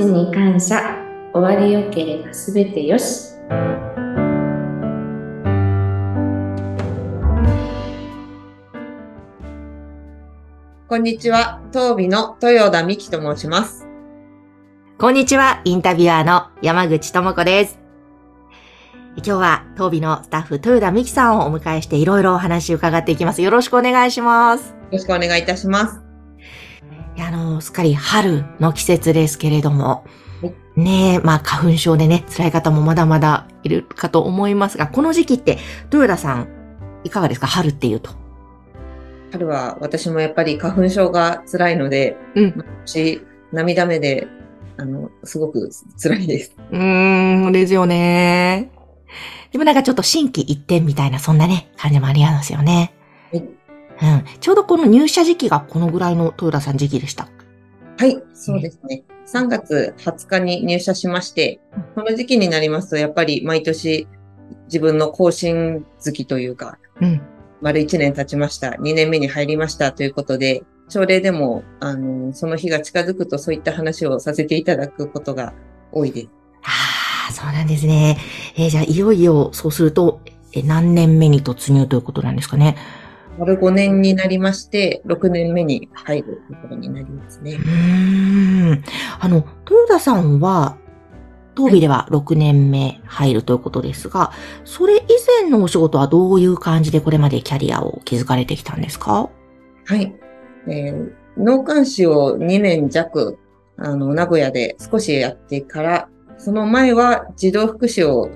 ちに感謝終わりよければすべてよしこんにちは、当美の豊田美希と申します。こんにちは、インタビュアーの山口智子です。今日は、当美のスタッフ、豊田美希さんをお迎えしていろいろお話を伺っていきます。よろしくお願いします。よろしくお願いいたします。あの、すっかり春の季節ですけれどもはい、ねえ、まあ花粉症でね、辛い方もまだまだいるかと思いますが、この時期って、豊田さん、いかがですか？春っていうと。春は私もやっぱり花粉症が辛いので、うん。私、涙目で、あの、すごく辛いです。うーん、ですよね。でもなんかちょっと心機一転みたいな、そんなね、感じもありますよね。はいうん。ちょうどこの入社時期がこのぐらいの豊田さん時期でした。はい、そうですね。3月20日に入社しまして、この時期になりますと、やっぱり毎年自分の更新月というか、うん。丸1年経ちました。2年目に入りましたということで、朝礼でも、あの、その日が近づくとそういった話をさせていただくことが多いです。ああ、そうなんですね。えーじゃあ、いよいよ、そうすると、え、何年目に突入ということなんですかね。丸5年になりまして、6年目に入るところになりますねう。ーん。あの、豊田さんは、当美では6年目入るということですが、それ以前のお仕事はどういう感じでこれまでキャリアを築かれてきたんですか？はい。えー脳幹視を2年弱、あの、名古屋で少しやってから、その前は児童福祉を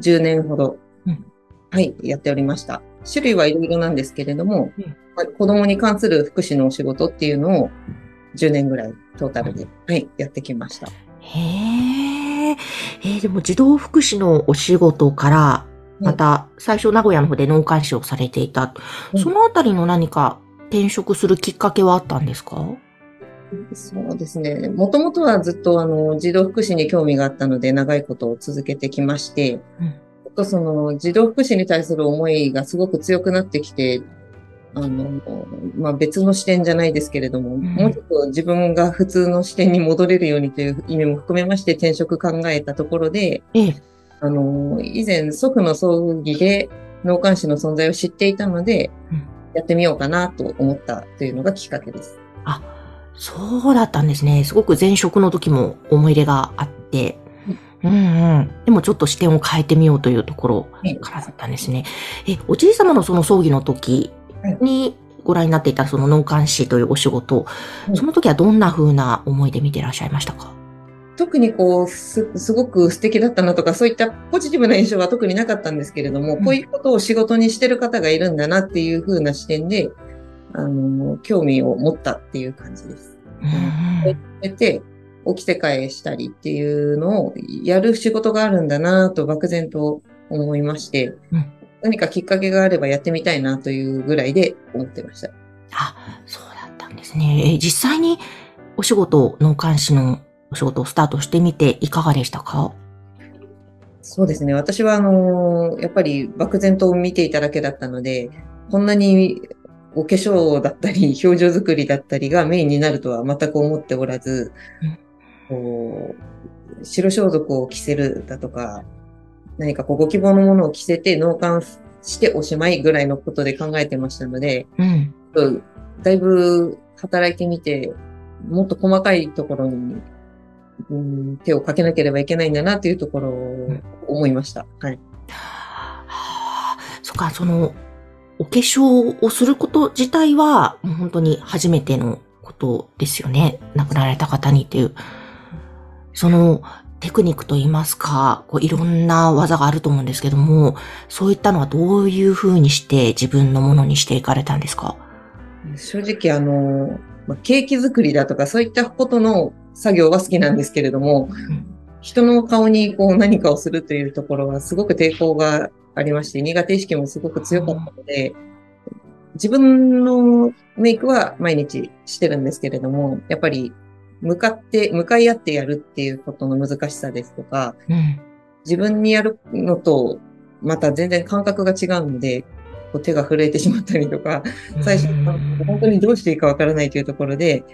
10年ほど、うんはい、やっておりました。種類はいろいろなんですけれども、うんまあ子供に関する福祉のお仕事っていうのを10年ぐらいトータルで、はい、やってきました。へえ。えーでも児童福祉のお仕事から、また最初名古屋の方で脳幹視をされていた。うんそのあたりの何か転職するきっかけはあったんですか？そうですね。もともとはずっとあの児童福祉に興味があったので長いことを続けてきまして、うんとその児童福祉に対する思いがすごく強くなってきて、あの、まあ、別の視点じゃないですけれども、んもうちょっと自分が普通の視点に戻れるようにという意味も含めまして転職考えたところで、ええ。あの、以前祖父の葬儀で脳幹視の存在を知っていたので、うんやってみようかなと思ったというのがきっかけです。あ、そうだったんですね。すごく前職の時も思い入れがあって、うんうん。でもちょっと視点を変えてみようというところはい。からだったんですね。え、おじい様のその葬儀の時にご覧になっていたその脳幹視というお仕事、うんその時はどんな風な思いで見てらっしゃいましたか？特にこうす、すごく素敵だったなとか、そういったポジティブな印象は特になかったんですけれども、うん。こういうことを仕事にしてる方がいるんだなっていう風な視点で、あの、興味を持ったっていう感じです。うんでて、起きて返したりっていうのをやる仕事があるんだなと漠然と思いまして、うん何かきっかけがあればやってみたいなというぐらいで思ってました。あ、そうだったんですね。え、実際にお仕事、脳幹視のお仕事をスタートしてみていかがでしたか？そうですね。私は、あのやっぱり漠然と見ていただけだったので、こんなにお化粧だったり、表情作りだったりがメインになるとは全く思っておらず、こう白装束を着せるだとか、何かこうご希望のものを着せて納棺しておしまいぐらいのことで考えてましたので、うん。だいぶ働いてみて、もっと細かいところに、うん、手をかけなければいけないんだなというところを思いました。はい。はあ、そっか、その、お化粧をすること自体は、もう本当に初めてのことですよね。亡くなられた方にっていう。その、テクニックといいますか、こういろんな技があると思うんですけども、そういったのはどういうふうにして自分のものにしていかれたんですか？正直あの、ケーキ作りだとかそういったことの作業は好きなんですけれども、人の顔にこう何かをするというところはすごく抵抗がありまして、苦手意識もすごく強かったので、自分のメイクは毎日してるんですけれども、やっぱり向かって、向かい合ってやるっていうことの難しさですとか、うん。自分にやるのとまた全然感覚が違うので、こう手が震えてしまったりとか、最初、本当にどうしていいかわからないというところで、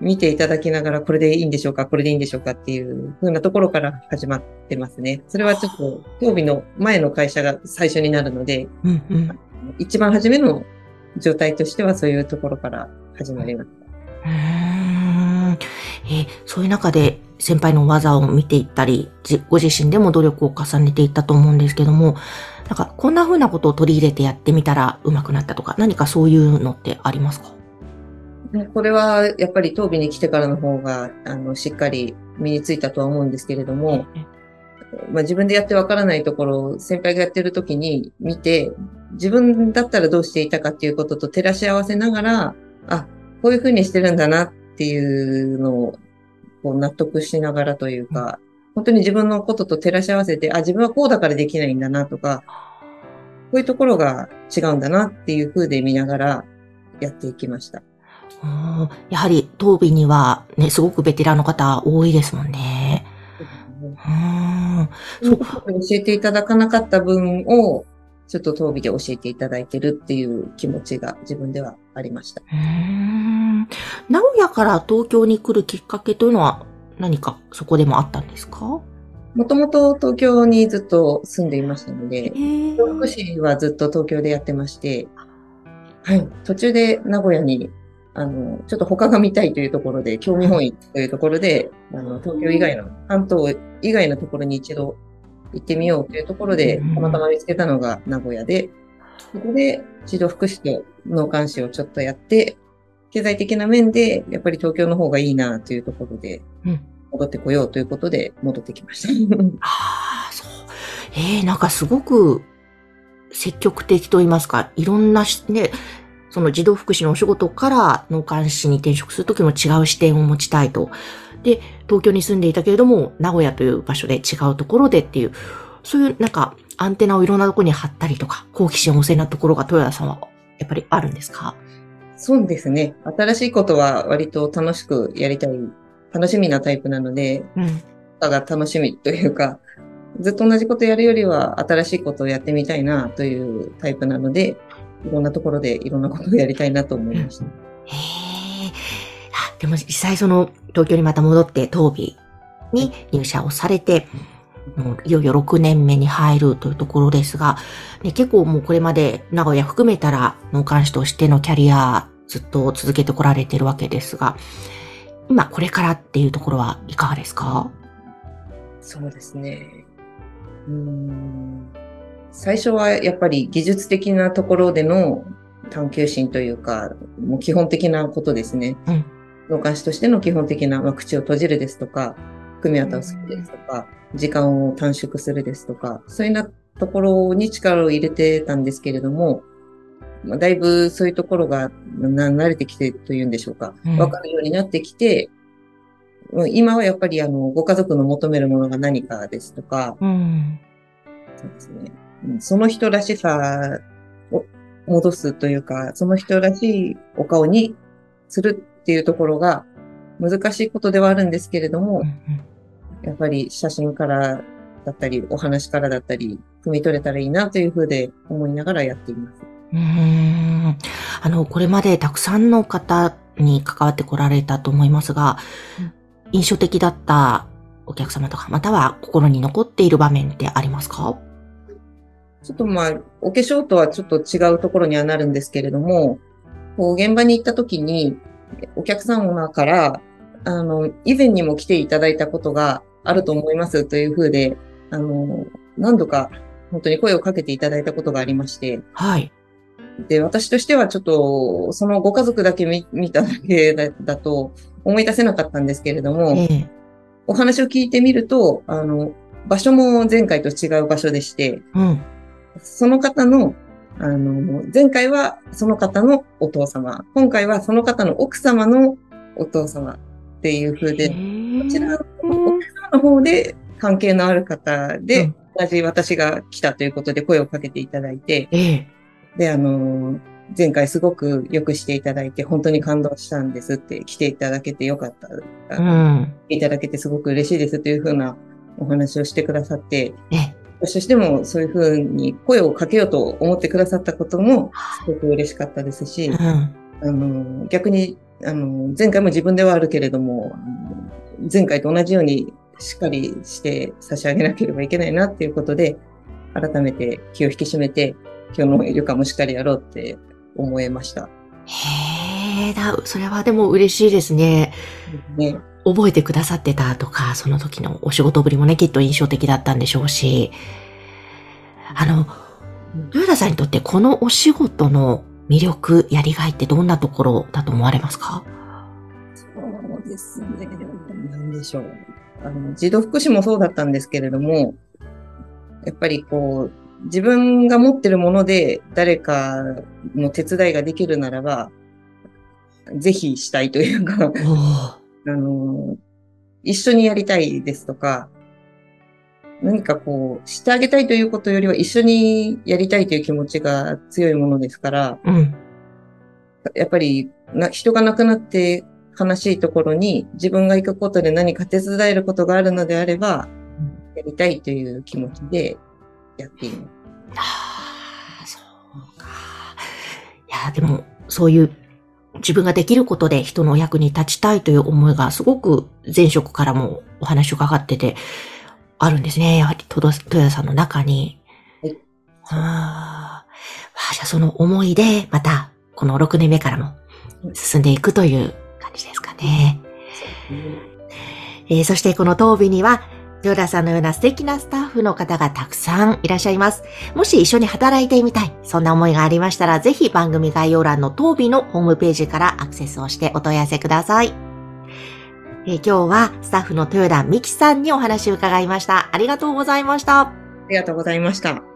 見ていただきながら、これでいいんでしょうか、これでいいんでしょうかっていう風なところから始まってますね。それはちょっと、競技の前の会社が最初になるので、うんうん。一番初めの状態としてはそういうところから始まりました。えーそういう中で先輩の技を見ていったり、じご自身でも努力を重ねていったと思うんですけども、なんかこんな風なことを取り入れてやってみたら上手くなったとか、何かそういうのってありますか？これはやっぱり当時に来てからの方が、あの、しっかり身についたとは思うんですけれども、まあ、自分でやってわからないところを先輩がやってる時に見て、自分だったらどうしていたかっていうことと照らし合わせながら、あ、こういうふうにしてるんだなっていうのをこう納得しながらというか、本当に自分のことと照らし合わせて、あ、自分はこうだからできないんだなとか、こういうところが違うんだなっていう風で見ながらやっていきました。うんやはり、当備にはね、すごくベテランの方多いですもんね。うん。そう教えていただかなかった分を、ちょっと当備で教えていただいてるっていう気持ちが自分ではありました。うん名古屋から東京に来るきっかけというのは何かそこでもあったんですか？もともと東京にずっと住んでいましたので、え福祉はずっと東京でやってまして、はい、途中で名古屋に、あの、ちょっと他が見たいというところで、興味本位というところで、あの、東京以外の、関東以外のところに一度行ってみようというところで、うんたまたま見つけたのが名古屋で、そこで児童福祉と脳幹視をちょっとやって、経済的な面で、やっぱり東京の方がいいなというところでうん、戻ってこようということで戻ってきました。ああ、そう。ええなんかすごく積極的と言いますか、いろんなし、ね、その児童福祉のお仕事から脳幹視に転職するときも違う視点を持ちたいと。で、東京に住んでいたけれども、名古屋という場所で違うところでっていう、そういうなんかアンテナをいろんなところに貼ったりとか、好奇心旺盛なところが豊田さんはやっぱりあるんですか？そうですね。新しいことは割と楽しくやりたい、楽しみなタイプなので、うん。が楽しみというか、ずっと同じことやるよりは新しいことをやってみたいなというタイプなので、いろんなところでいろんなことをやりたいなと思いました。へえ。あでも実際その東京にまた戻って東美に入社をされて、もういよいよ6年目に入るというところですが、ね、結構もうこれまで名古屋含めたら農幹士としてのキャリアずっと続けてこられているわけですが、今これからっていうところはいかがですか？そうですね。うーん最初はやっぱり技術的なところでの探求心というか、もう基本的なことですね。うん農家師としての基本的な、まあ、口を閉じるですとか、組み渡すですとか、時間を短縮するですとか、そういうなところに力を入れてたんですけれども、まあ、だいぶそういうところがな慣れてきてというんでしょうか。うんわかるようになってきて、うん今はやっぱりあの、ご家族の求めるものが何かですとか、うん。そうですね。うんその人らしさを戻すというか、その人らしいお顔にするっていうところが難しいことではあるんですけれども、やっぱり写真からだったり、お話からだったり、汲み取れたらいいなというふうで思いながらやっています。うーん。あの、これまでたくさんの方に関わってこられたと思いますが、うん。印象的だったお客様とか、または心に残っている場面ってありますか？ちょっとまあ、お化粧とはちょっと違うところにはなるんですけれども、こう現場に行った時に、お客様から、あの、以前にも来ていただいたことがあると思いますというふうで、あの、何度か本当に声をかけていただいたことがありまして、はい。で、私としてはちょっと、そのご家族だけ見見ただけだだと思い出せなかったんですけれども、ええ。お話を聞いてみると、あの、場所も前回と違う場所でして、うん。その方の、あの、前回はその方のお父様、今回はその方の奥様のお父様っていう風で、こちらのお客様の方で関係のある方で、うん同じ私が来たということで声をかけていただいて、ええ。で、あの、前回すごくよくしていただいて、本当に感動したんですって、来ていただけてよかった。うん。来ていただけてすごく嬉しいですというふうなお話をしてくださって、ええ。私としてもそういうふうに声をかけようと思ってくださったこともすごく嬉しかったですしう、ん。あの、逆にあの、前回も自分ではあるけれども、前回と同じようにしっかりして差し上げなければいけないなっていうことで、改めて気を引き締めて、今日の旅館もしっかりやろうって思いました。へえ、だ、それはでも嬉しいですね。ね、覚えてくださってたとか、その時のお仕事ぶりもね、きっと印象的だったんでしょうし、あの、豊田さんにとってこのお仕事の魅力、やりがいってどんなところだと思われますか？そうですね。なんでしょう。あの、児童福祉もそうだったんですけれども、やっぱりこう、自分が持ってるもので誰かの手伝いができるならば、ぜひしたいというか、あの、一緒にやりたいですとか、何かこう、してあげたいということよりは一緒にやりたいという気持ちが強いものですから、うん。やっぱりな人が亡くなって悲しいところに自分が行くことで何か手伝えることがあるのであれば、やりたいという気持ちでやっています。ああ、そうか。いや、でも、そういう自分ができることで人のお役に立ちたいという思いがすごく前職からもお話を伺ってて、あるんですね。やはり、戸田さんの中に。はい。ああ。じゃあその思いで、また、この6年目からも進んでいくという感じですかね。えー、そしてこの当日には、豊田さんのような素敵なスタッフの方がたくさんいらっしゃいます。もし一緒に働いてみたい、そんな思いがありましたら、ぜひ番組概要欄の当日のホームページからアクセスをしてお問い合わせください。え、今日はスタッフの豊田美希さんにお話を伺いました。ありがとうございました。ありがとうございました。